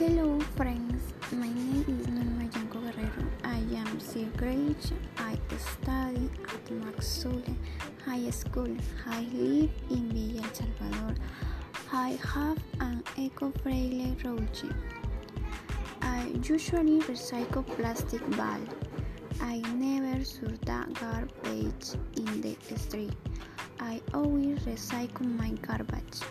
Hello friends, my name is Norma Yanko Guerrero. I am 6th grade. I study at Maxule High School. I live in Villa El Salvador. I have an eco-friendly routine. I usually recycle plastic bags. I never throw the garbage in the street. I always recycle my garbage.